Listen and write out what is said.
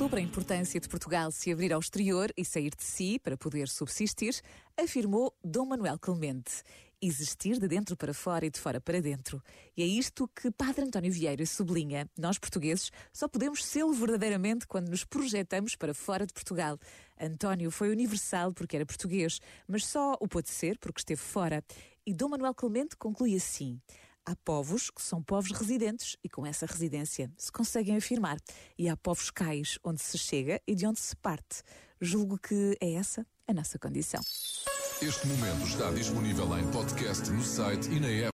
sobre a importância de Portugal se abrir ao exterior e sair de si para poder subsistir, afirmou Dom Manuel Clemente. Existir de dentro para fora e de fora para dentro. E é isto que Padre António Vieira sublinha. Nós, portugueses, só podemos sê-lo verdadeiramente quando nos projetamos para fora de Portugal. António foi universal porque era português, mas só o pôde ser porque esteve fora. E Dom Manuel Clemente conclui assim: Há povos que são povos residentes e com essa residência se conseguem afirmar. E há povos cais onde se chega e de onde se parte. Julgo que é essa a nossa condição. Este momento está disponível em podcast no site e na app.